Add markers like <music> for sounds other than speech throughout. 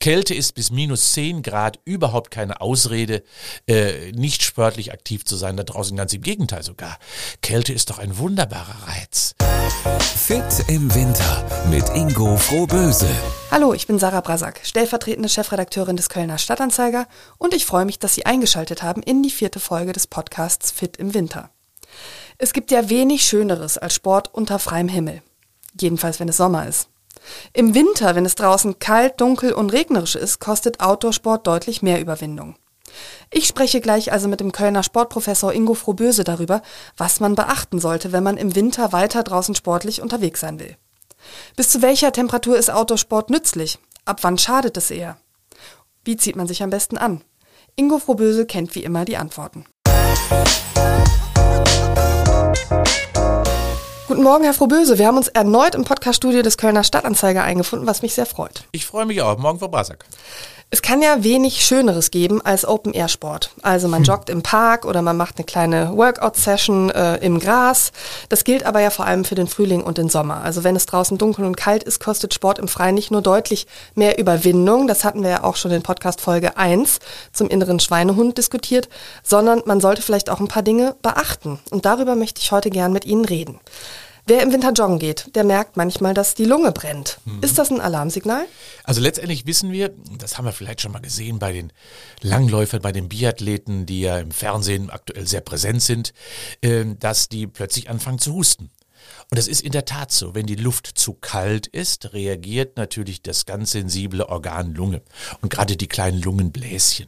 Kälte ist bis minus 10 Grad überhaupt keine Ausrede, äh, nicht sportlich aktiv zu sein. Da draußen ganz im Gegenteil sogar. Kälte ist doch ein wunderbarer Reiz. Fit im Winter mit Ingo Frohböse. Hallo, ich bin Sarah Brasak, stellvertretende Chefredakteurin des Kölner Stadtanzeiger und ich freue mich, dass Sie eingeschaltet haben in die vierte Folge des Podcasts Fit im Winter. Es gibt ja wenig Schöneres als Sport unter freiem Himmel. Jedenfalls, wenn es Sommer ist. Im Winter, wenn es draußen kalt, dunkel und regnerisch ist, kostet Outdoorsport deutlich mehr Überwindung. Ich spreche gleich also mit dem Kölner Sportprofessor Ingo Frohböse darüber, was man beachten sollte, wenn man im Winter weiter draußen sportlich unterwegs sein will. Bis zu welcher Temperatur ist Outdoorsport nützlich? Ab wann schadet es eher? Wie zieht man sich am besten an? Ingo Frohböse kennt wie immer die Antworten. Guten Morgen, Herr Frohböse. Wir haben uns erneut im Podcaststudio des Kölner Stadtanzeiger eingefunden, was mich sehr freut. Ich freue mich auch. Morgen, Frau Brasak. Es kann ja wenig Schöneres geben als Open-Air-Sport. Also man hm. joggt im Park oder man macht eine kleine Workout-Session äh, im Gras. Das gilt aber ja vor allem für den Frühling und den Sommer. Also wenn es draußen dunkel und kalt ist, kostet Sport im Freien nicht nur deutlich mehr Überwindung, das hatten wir ja auch schon in Podcast Folge 1 zum inneren Schweinehund diskutiert, sondern man sollte vielleicht auch ein paar Dinge beachten. Und darüber möchte ich heute gern mit Ihnen reden. Wer im Winter joggen geht, der merkt manchmal, dass die Lunge brennt. Mhm. Ist das ein Alarmsignal? Also letztendlich wissen wir, das haben wir vielleicht schon mal gesehen bei den Langläufern, bei den Biathleten, die ja im Fernsehen aktuell sehr präsent sind, ähm, dass die plötzlich anfangen zu husten. Und das ist in der Tat so. Wenn die Luft zu kalt ist, reagiert natürlich das ganz sensible Organ Lunge und gerade die kleinen Lungenbläschen.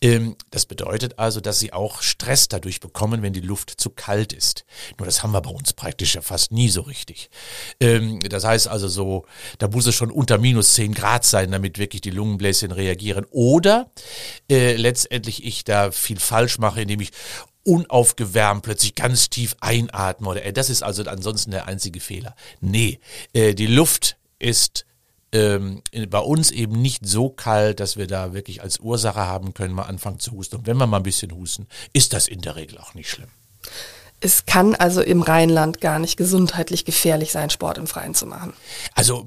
Ähm, das bedeutet also, dass sie auch Stress dadurch bekommen, wenn die Luft zu kalt ist. Nur das haben wir bei uns praktisch ja fast nie so richtig. Ähm, das heißt also so, da muss es schon unter minus 10 Grad sein, damit wirklich die Lungenbläschen reagieren. Oder äh, letztendlich ich da viel falsch mache, indem ich unaufgewärmt plötzlich ganz tief einatme. Oder, äh, das ist also ansonsten der einzige Fehler. Nee, äh, die Luft ist ähm, bei uns eben nicht so kalt, dass wir da wirklich als Ursache haben können, mal anfangen zu husten. Und wenn wir mal ein bisschen husten, ist das in der Regel auch nicht schlimm. Es kann also im Rheinland gar nicht gesundheitlich gefährlich sein, Sport im Freien zu machen. Also,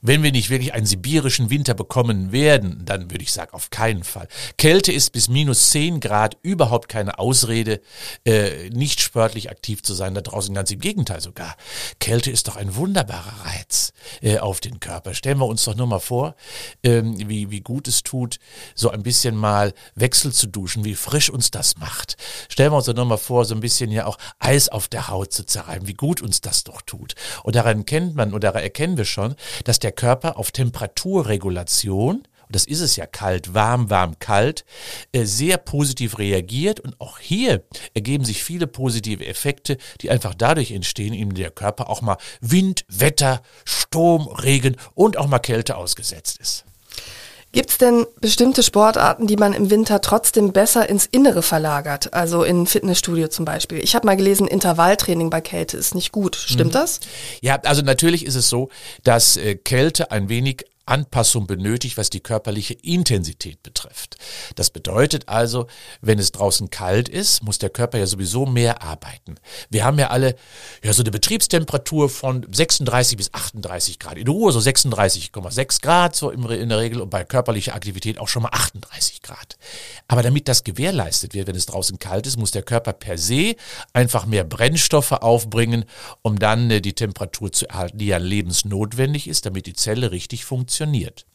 wenn wir nicht wirklich einen sibirischen Winter bekommen werden, dann würde ich sagen, auf keinen Fall. Kälte ist bis minus 10 Grad überhaupt keine Ausrede, äh, nicht sportlich aktiv zu sein. Da draußen ganz im Gegenteil sogar. Kälte ist doch ein wunderbarer Reiz äh, auf den Körper. Stellen wir uns doch nur mal vor, ähm, wie, wie gut es tut, so ein bisschen mal Wechsel zu duschen, wie frisch uns das macht. Stellen wir uns doch nur mal vor, so ein bisschen ja auch auch Eis auf der Haut zu zerreiben, wie gut uns das doch tut. Und daran kennt man oder erkennen wir schon, dass der Körper auf Temperaturregulation das ist es ja kalt, warm, warm, kalt, äh, sehr positiv reagiert. Und auch hier ergeben sich viele positive Effekte, die einfach dadurch entstehen, indem der Körper auch mal Wind, Wetter, Sturm, Regen und auch mal Kälte ausgesetzt ist. Gibt es denn bestimmte Sportarten, die man im Winter trotzdem besser ins Innere verlagert? Also in Fitnessstudio zum Beispiel. Ich habe mal gelesen, Intervalltraining bei Kälte ist nicht gut. Stimmt mhm. das? Ja, also natürlich ist es so, dass äh, Kälte ein wenig Anpassung benötigt, was die körperliche Intensität betrifft. Das bedeutet also, wenn es draußen kalt ist, muss der Körper ja sowieso mehr arbeiten. Wir haben ja alle ja so eine Betriebstemperatur von 36 bis 38 Grad. In Ruhe so 36,6 Grad so in der Regel und bei körperlicher Aktivität auch schon mal 38 Grad. Aber damit das gewährleistet wird, wenn es draußen kalt ist, muss der Körper per se einfach mehr Brennstoffe aufbringen, um dann äh, die Temperatur zu erhalten, die ja lebensnotwendig ist, damit die Zelle richtig funktioniert funktioniert.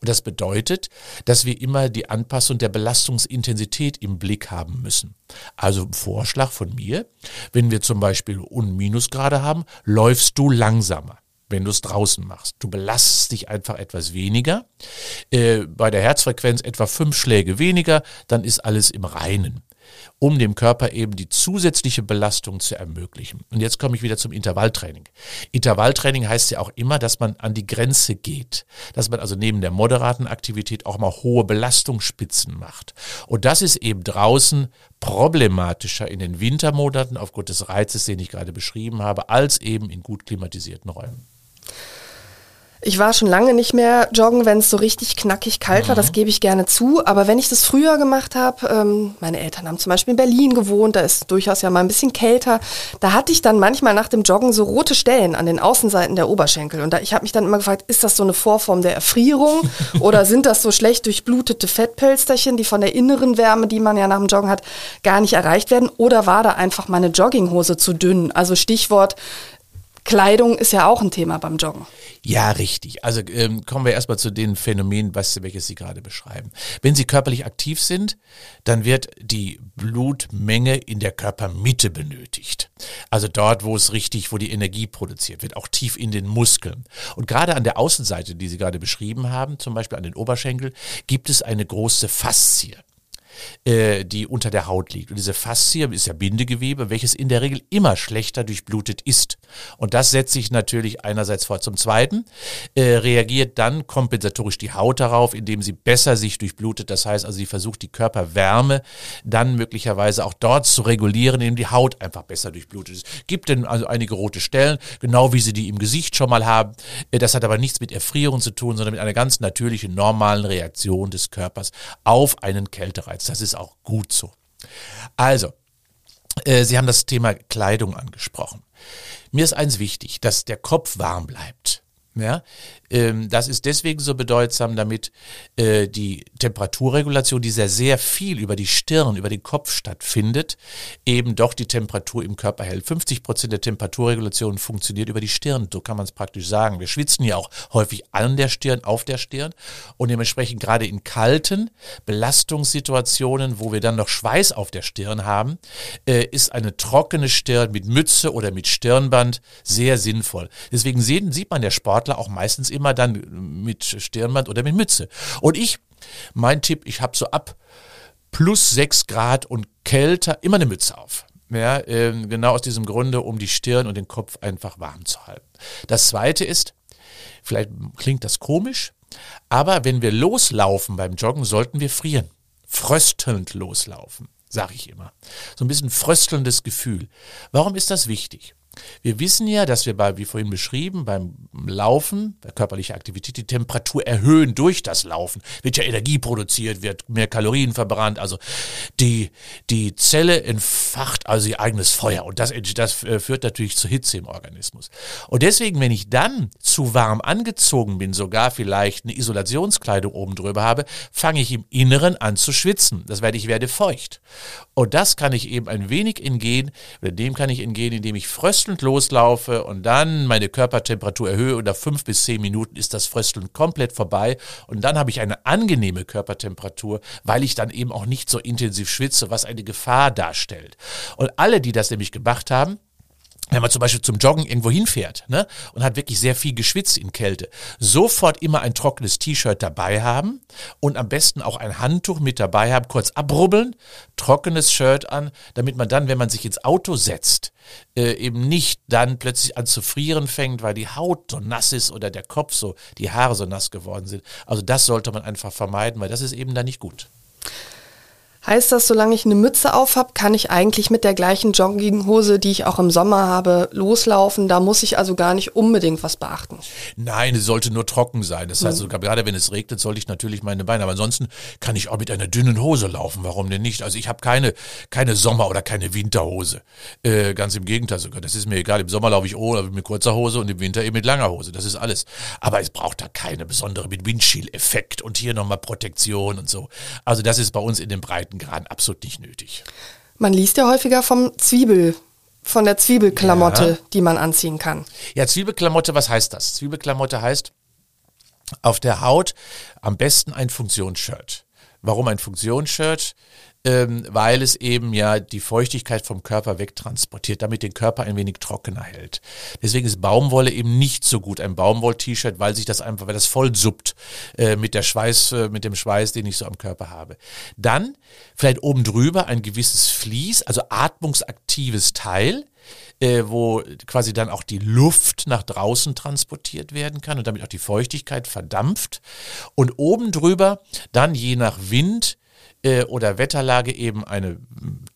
Und das bedeutet, dass wir immer die Anpassung der Belastungsintensität im Blick haben müssen. Also ein Vorschlag von mir, wenn wir zum Beispiel Un Minusgrade haben, läufst du langsamer wenn du es draußen machst. Du belastest dich einfach etwas weniger. Äh, bei der Herzfrequenz etwa fünf Schläge weniger, dann ist alles im Reinen um dem Körper eben die zusätzliche Belastung zu ermöglichen. Und jetzt komme ich wieder zum Intervalltraining. Intervalltraining heißt ja auch immer, dass man an die Grenze geht, dass man also neben der moderaten Aktivität auch mal hohe Belastungsspitzen macht. Und das ist eben draußen problematischer in den Wintermonaten aufgrund des Reizes, den ich gerade beschrieben habe, als eben in gut klimatisierten Räumen. Ich war schon lange nicht mehr joggen, wenn es so richtig knackig kalt war, das gebe ich gerne zu. Aber wenn ich das früher gemacht habe, ähm, meine Eltern haben zum Beispiel in Berlin gewohnt, da ist durchaus ja mal ein bisschen kälter, da hatte ich dann manchmal nach dem Joggen so rote Stellen an den Außenseiten der Oberschenkel. Und da, ich habe mich dann immer gefragt, ist das so eine Vorform der Erfrierung <laughs> oder sind das so schlecht durchblutete Fettpölsterchen, die von der inneren Wärme, die man ja nach dem Joggen hat, gar nicht erreicht werden? Oder war da einfach meine Jogginghose zu dünn? Also Stichwort Kleidung ist ja auch ein Thema beim Joggen. Ja, richtig. Also ähm, kommen wir erstmal zu den Phänomenen, was, welches Sie gerade beschreiben. Wenn Sie körperlich aktiv sind, dann wird die Blutmenge in der Körpermitte benötigt. Also dort, wo es richtig, wo die Energie produziert wird, auch tief in den Muskeln. Und gerade an der Außenseite, die Sie gerade beschrieben haben, zum Beispiel an den Oberschenkel, gibt es eine große Faszie äh, die unter der Haut liegt. Und diese Faszie ist ja Bindegewebe, welches in der Regel immer schlechter durchblutet ist. Und das setzt sich natürlich einerseits vor. Zum Zweiten äh, reagiert dann kompensatorisch die Haut darauf, indem sie besser sich durchblutet. Das heißt also, sie versucht die Körperwärme dann möglicherweise auch dort zu regulieren, indem die Haut einfach besser durchblutet ist. Gibt denn also einige rote Stellen, genau wie sie die im Gesicht schon mal haben. Äh, das hat aber nichts mit Erfrierung zu tun, sondern mit einer ganz natürlichen, normalen Reaktion des Körpers auf einen Kältereiz. Das ist auch gut so. Also, äh, Sie haben das Thema Kleidung angesprochen. Mir ist eins wichtig, dass der Kopf warm bleibt. Ja, ähm, das ist deswegen so bedeutsam, damit äh, die Temperaturregulation, die sehr, sehr viel über die Stirn, über den Kopf stattfindet, eben doch die Temperatur im Körper hält. 50 Prozent der Temperaturregulation funktioniert über die Stirn, so kann man es praktisch sagen. Wir schwitzen ja auch häufig an der Stirn, auf der Stirn und dementsprechend gerade in kalten Belastungssituationen, wo wir dann noch Schweiß auf der Stirn haben, äh, ist eine trockene Stirn mit Mütze oder mit Stirnband sehr sinnvoll. Deswegen sehen, sieht man der Sportler auch meistens immer dann mit Stirnband oder mit Mütze. Und ich, mein Tipp, ich habe so ab plus sechs Grad und kälter immer eine Mütze auf. Ja, äh, genau aus diesem Grunde, um die Stirn und den Kopf einfach warm zu halten. Das zweite ist, vielleicht klingt das komisch, aber wenn wir loslaufen beim Joggen, sollten wir frieren. Fröstelnd loslaufen, sage ich immer. So ein bisschen fröstelndes Gefühl. Warum ist das wichtig? Wir wissen ja, dass wir bei, wie vorhin beschrieben, beim Laufen, bei körperlicher Aktivität, die Temperatur erhöhen durch das Laufen. Wird ja Energie produziert, wird mehr Kalorien verbrannt. Also die, die Zelle entfacht also ihr eigenes Feuer. Und das, das äh, führt natürlich zu Hitze im Organismus. Und deswegen, wenn ich dann zu warm angezogen bin, sogar vielleicht eine Isolationskleidung oben drüber habe, fange ich im Inneren an zu schwitzen. Das werde ich werde feucht. Und das kann ich eben ein wenig entgehen, oder dem kann ich entgehen, indem ich fröstle fröstelnd loslaufe und dann meine Körpertemperatur erhöhe und nach fünf bis zehn Minuten ist das Frösteln komplett vorbei und dann habe ich eine angenehme Körpertemperatur, weil ich dann eben auch nicht so intensiv schwitze, was eine Gefahr darstellt. Und alle, die das nämlich gemacht haben, wenn man zum Beispiel zum Joggen irgendwo hinfährt ne, und hat wirklich sehr viel geschwitzt in Kälte, sofort immer ein trockenes T-Shirt dabei haben und am besten auch ein Handtuch mit dabei haben, kurz abrubbeln, trockenes Shirt an, damit man dann, wenn man sich ins Auto setzt, äh, eben nicht dann plötzlich an zu frieren fängt, weil die Haut so nass ist oder der Kopf so, die Haare so nass geworden sind. Also das sollte man einfach vermeiden, weil das ist eben dann nicht gut. Heißt das, solange ich eine Mütze auf habe, kann ich eigentlich mit der gleichen Jogginghose, die ich auch im Sommer habe, loslaufen? Da muss ich also gar nicht unbedingt was beachten. Nein, es sollte nur trocken sein. Das heißt, sogar gerade wenn es regnet, sollte ich natürlich meine Beine. Aber ansonsten kann ich auch mit einer dünnen Hose laufen. Warum denn nicht? Also ich habe keine, keine Sommer- oder keine Winterhose. Äh, ganz im Gegenteil sogar. Das ist mir egal. Im Sommer laufe ich ohne mit kurzer Hose und im Winter eben mit langer Hose. Das ist alles. Aber es braucht da keine besondere mit Windschiel-Effekt und hier nochmal Protektion und so. Also das ist bei uns in den Breiten Breitengraden absolut nicht nötig. Man liest ja häufiger vom Zwiebel, von der Zwiebelklamotte, ja. die man anziehen kann. Ja, Zwiebelklamotte, was heißt das? Zwiebelklamotte heißt auf der Haut am besten ein Funktionsshirt. Warum ein Funktionsshirt? ähm, weil es eben ja die Feuchtigkeit vom Körper wegtransportiert, damit den Körper ein wenig trockener hält. Deswegen ist Baumwolle eben nicht so gut, ein Baumwoll-T-Shirt, weil sich das einfach, weil das voll suppt äh, mit der Schweiß, äh, mit dem Schweiß, den ich so am Körper habe. Dann vielleicht oben drüber ein gewisses Vlies, also atmungsaktives Teil, äh, wo quasi dann auch die Luft nach draußen transportiert werden kann und damit auch die Feuchtigkeit verdampft. Und oben drüber dann je nach Wind äh, oder Wetterlage eben eine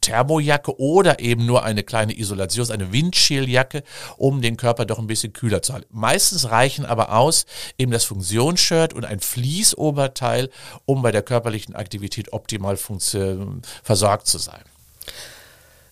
Thermojacke oder eben nur eine kleine Isolation, eine Windschieljacke, um den Körper doch ein bisschen kühler zu halten. Meistens reichen aber aus eben das Funktionsshirt und ein Fließoberteil, um bei der körperlichen Aktivität optimal versorgt zu sein.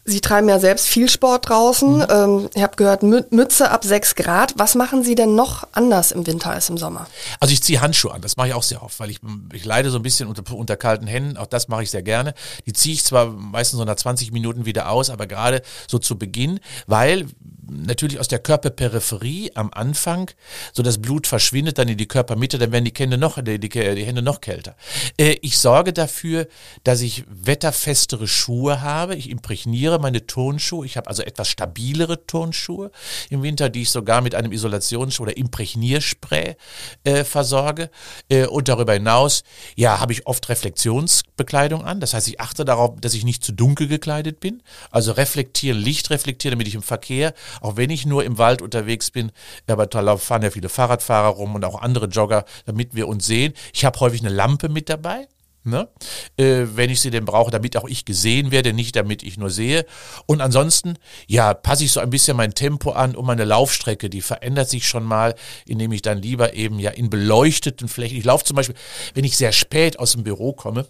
Sie treiben ja selbst viel Sport draußen. Mhm. Ähm, ich habe gehört, Mütze ab 6 Grad. Was machen Sie denn noch anders im Winter als im Sommer? Also ich ziehe Handschuhe an, das mache ich auch sehr oft, weil ich, ich leide so ein bisschen unter, unter kalten Händen. Auch das mache ich sehr gerne. Die ziehe ich zwar meistens so nach 20 Minuten wieder aus, aber gerade so zu Beginn, weil natürlich aus der Körperperipherie am Anfang so das Blut verschwindet dann in die Körpermitte, dann werden die Hände noch, die, die, die Hände noch kälter. Äh, ich sorge dafür, dass ich wetterfestere Schuhe habe. Ich imprägniere meine Turnschuhe. Ich habe also etwas stabilere Turnschuhe im Winter, die ich sogar mit einem Isolations- oder Imprägnierspray äh, versorge. Äh, und darüber hinaus, ja, habe ich oft Reflexionsbekleidung an. Das heißt, ich achte darauf, dass ich nicht zu dunkel gekleidet bin. Also reflektieren, Licht reflektieren, damit ich im Verkehr auch wenn ich nur im Wald unterwegs bin, aber da fahren ja viele Fahrradfahrer rum und auch andere Jogger, damit wir uns sehen. Ich habe häufig eine Lampe mit dabei. Ne? Äh, wenn ich sie denn brauche, damit auch ich gesehen werde, nicht damit ich nur sehe. Und ansonsten, ja, passe ich so ein bisschen mein Tempo an und meine Laufstrecke, die verändert sich schon mal, indem ich dann lieber eben ja in beleuchteten Flächen, ich laufe zum Beispiel, wenn ich sehr spät aus dem Büro komme,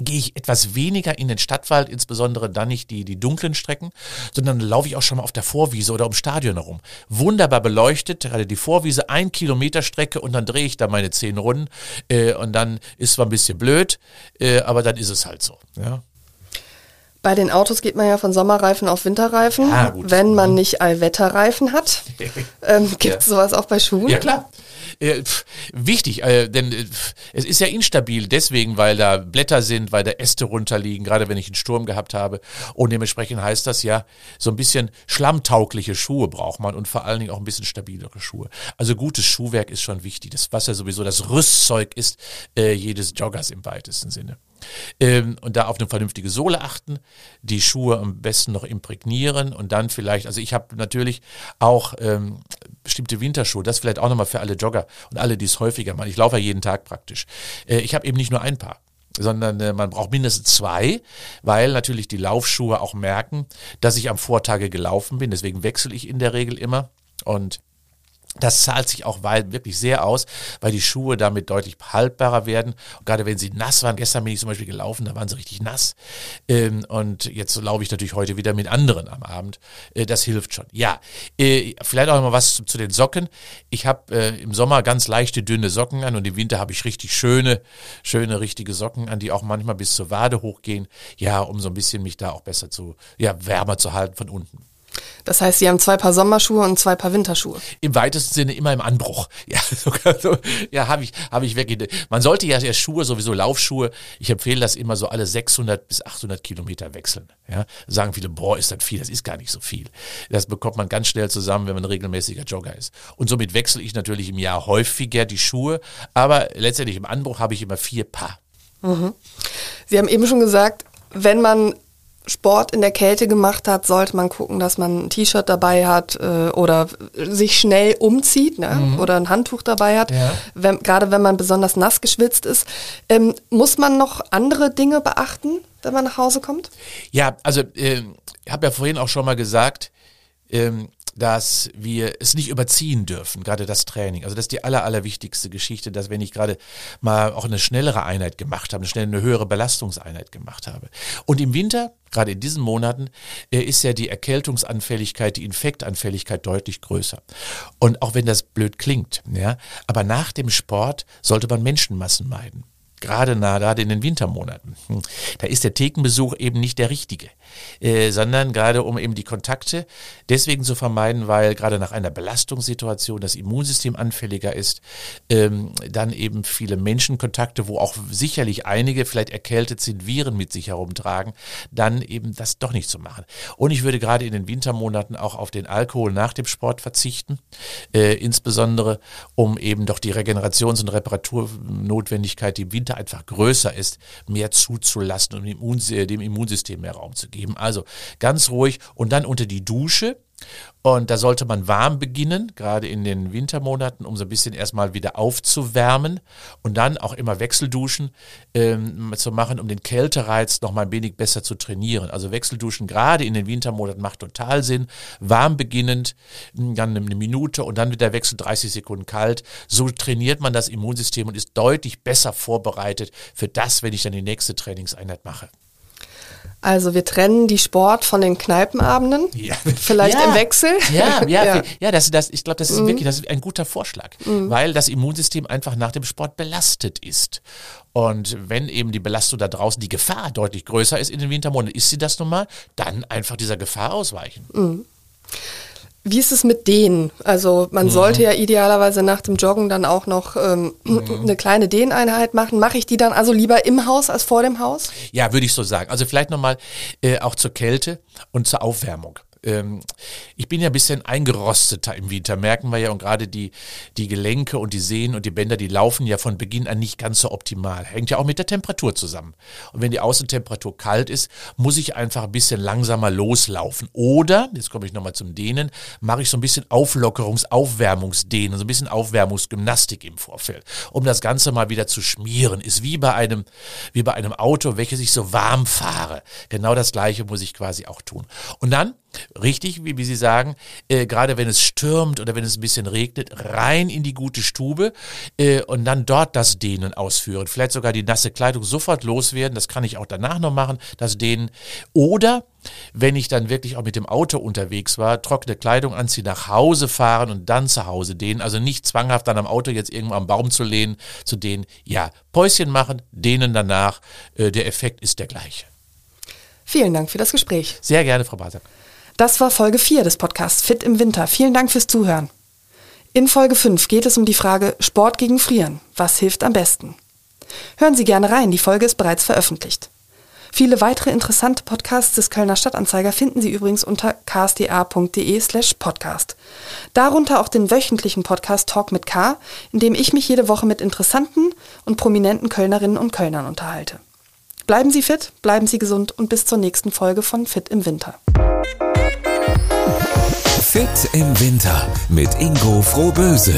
gehe ich etwas weniger in den Stadtwald, insbesondere dann nicht die, die dunklen Strecken, sondern laufe ich auch schon mal auf der Vorwiese oder ums Stadion herum. Wunderbar beleuchtet, gerade die Vorwiese, ein Kilometer Strecke und dann drehe ich da meine zehn Runden äh, und dann ist zwar ein bisschen blöd, äh, aber dann ist es halt so. Ja. Bei den Autos geht man ja von Sommerreifen auf Winterreifen, ja, wenn man mhm. nicht Allwetterreifen hat. <laughs> ähm, Gibt es ja. sowas auch bei Schuhen? Ja klar. Äh, wichtig, äh, denn äh, es ist ja instabil, deswegen, weil da Blätter sind, weil da Äste runterliegen, gerade wenn ich einen Sturm gehabt habe. Und dementsprechend heißt das ja, so ein bisschen schlammtaugliche Schuhe braucht man und vor allen Dingen auch ein bisschen stabilere Schuhe. Also gutes Schuhwerk ist schon wichtig, das, was ja sowieso das Rüstzeug ist äh, jedes Joggers im weitesten Sinne. Ähm, und da auf eine vernünftige Sohle achten, die Schuhe am besten noch imprägnieren und dann vielleicht, also ich habe natürlich auch ähm, bestimmte Winterschuhe, das vielleicht auch nochmal für alle Jogger und alle, die es häufiger machen. Ich laufe ja jeden Tag praktisch. Äh, ich habe eben nicht nur ein Paar sondern äh, man braucht mindestens zwei, weil natürlich die Laufschuhe auch merken, dass ich am Vortage gelaufen bin. Deswegen wechsle ich in der Regel immer und das zahlt sich auch wirklich sehr aus, weil die Schuhe damit deutlich haltbarer werden. Und gerade wenn sie nass waren, gestern bin ich zum Beispiel gelaufen, da waren sie richtig nass. Ähm, und jetzt laufe ich natürlich heute wieder mit anderen am Abend. Äh, das hilft schon. Ja, äh, vielleicht auch noch was zu den Socken. Ich habe äh, im Sommer ganz leichte, dünne Socken an und im Winter habe ich richtig schöne, schöne, richtige Socken an, die auch manchmal bis zur Wade hochgehen. Ja, um so ein bisschen mich da auch besser zu, ja, wärmer zu halten von unten. Das heißt, Sie haben zwei Paar Sommerschuhe und zwei Paar Winterschuhe. Im weitesten Sinne immer im Anbruch. <laughs> Ja, sogar so, ja, habe ich, habe ich wirklich. Man sollte ja erst Schuhe, sowieso Laufschuhe. Ich empfehle das immer so alle 600 bis 800 Kilometer wechseln. Ja, sagen viele, boah, ist das viel? Das ist gar nicht so viel. Das bekommt man ganz schnell zusammen, wenn man ein regelmäßiger Jogger ist. Und somit wechsle ich natürlich im Jahr häufiger die Schuhe. Aber letztendlich im Anbruch habe ich immer vier Paar. Mhm. Sie haben eben schon gesagt, wenn man Sport in der Kälte gemacht hat, sollte man gucken, dass man ein T-Shirt dabei hat äh, oder sich schnell umzieht ne? Mhm. oder ein Handtuch dabei hat, ja. wenn, gerade wenn man besonders nass geschwitzt ist. Ähm, muss man noch andere Dinge beachten, wenn man nach Hause kommt? Ja, also äh, ich habe ja vorhin auch schon mal gesagt, ähm, dass wir es nicht überziehen dürfen, gerade das Training. Also das ist die aller, allerwichtigste Geschichte, dass wenn ich gerade mal auch eine schnellere Einheit gemacht habe, eine schnelle, eine höhere Belastungseinheit gemacht habe. Und im Winter, gerade in diesen Monaten, äh, ist ja die Erkältungsanfälligkeit, die Infektanfälligkeit deutlich größer. Und auch wenn das blöd klingt, ja, aber nach dem Sport sollte man Menschenmassen meiden gerade nah, gerade in den Wintermonaten. Hm. Da ist der Thekenbesuch eben nicht der richtige, äh, sondern gerade um eben die Kontakte deswegen zu vermeiden, weil gerade nach einer Belastungssituation das Immunsystem anfälliger ist, ähm, dann eben viele Menschenkontakte, wo auch sicherlich einige vielleicht erkältet sind, Viren mit sich herumtragen, dann eben das doch nicht zu machen. Und ich würde gerade in den Wintermonaten auch auf den Alkohol nach dem Sport verzichten, äh, insbesondere um eben doch die Regenerations- und Reparaturnotwendigkeit, die im Winter Immunität einfach größer ist, mehr zuzulassen und dem, Immunsystem mehr Raum zu geben. Also ganz ruhig und dann unter die Dusche Und da sollte man warm beginnen, gerade in den Wintermonaten, um so ein bisschen erstmal wieder aufzuwärmen und dann auch immer Wechselduschen ähm, zu machen, um den Kältereiz noch mal ein wenig besser zu trainieren. Also Wechselduschen gerade in den Wintermonaten macht total Sinn. Warm beginnend, dann eine Minute und dann wieder Wechsel 30 Sekunden kalt. So trainiert man das Immunsystem und ist deutlich besser vorbereitet für das, wenn ich dann die nächste Trainingseinheit mache. Also wir trennen die Sport von den Kneipenabenden. Ja. Vielleicht ja. im Wechsel. Ja, ja, <laughs> ja. ja das, das, ich glaube, das ist mhm. wirklich das ist ein guter Vorschlag, mhm. weil das Immunsystem einfach nach dem Sport belastet ist. Und wenn eben die Belastung da draußen, die Gefahr deutlich größer ist in den Wintermonaten, ist sie das nun mal, dann einfach dieser Gefahr ausweichen. Mhm. Wie ist es mit denen? Also man mhm. sollte ja idealerweise nach dem Joggen dann auch noch ähm, mhm. eine kleine Dehneinheit machen. Mache ich die dann also lieber im Haus als vor dem Haus? Ja, würde ich so sagen. Also vielleicht nochmal äh, auch zur Kälte und zur Aufwärmung ähm, ich bin ja ein bisschen eingerosteter im Winter, merken wir ja, und gerade die, die Gelenke und die Sehnen und die Bänder, die laufen ja von Beginn an nicht ganz so optimal. Hängt ja auch mit der Temperatur zusammen. Und wenn die Außentemperatur kalt ist, muss ich einfach ein bisschen langsamer loslaufen. Oder, jetzt komme ich nochmal zum Dehnen, mache ich so ein bisschen Auflockerungs-, Aufwärmungsdehnen, so ein bisschen Aufwärmungsgymnastik im Vorfeld, um das Ganze mal wieder zu schmieren. Ist wie bei einem, wie bei einem Auto, welches ich so warm fahre. Genau das Gleiche muss ich quasi auch tun. Und dann richtig, wie, wie Sie sagen, äh, gerade wenn es stürmt oder wenn es ein bisschen regnet, rein in die gute Stube äh, und dann dort das Dehnen ausführen. Vielleicht sogar die nasse Kleidung sofort loswerden, das kann ich auch danach noch machen, das Dehnen. Oder wenn ich dann wirklich auch mit dem Auto unterwegs war, trockene Kleidung anziehen, nach Hause fahren und dann zu Hause dehnen. Also nicht zwanghaft dann am Auto jetzt irgendwo am Baum zu lehnen, zu dehnen. Ja, Päuschen machen, dehnen danach. Äh, der Effekt ist der gleiche. Vielen Dank für das Gespräch. Sehr gerne, Frau Basak. Das war Folge 4 des Podcasts Fit im Winter. Vielen Dank fürs Zuhören. In Folge 5 geht es um die Frage Sport gegen Frieren. Was hilft am besten? Hören Sie gerne rein, die Folge ist bereits veröffentlicht. Viele weitere interessante Podcasts des Kölner Stadtanzeiger finden Sie übrigens unter ksda.de slash podcast. Darunter auch den wöchentlichen Podcast Talk mit K, in dem ich mich jede Woche mit interessanten und prominenten Kölnerinnen und Kölnern unterhalte. Bleiben Sie fit, bleiben Sie gesund und bis zur nächsten Folge von Fit im Winter. Fit im Winter mit Ingo Frohböse.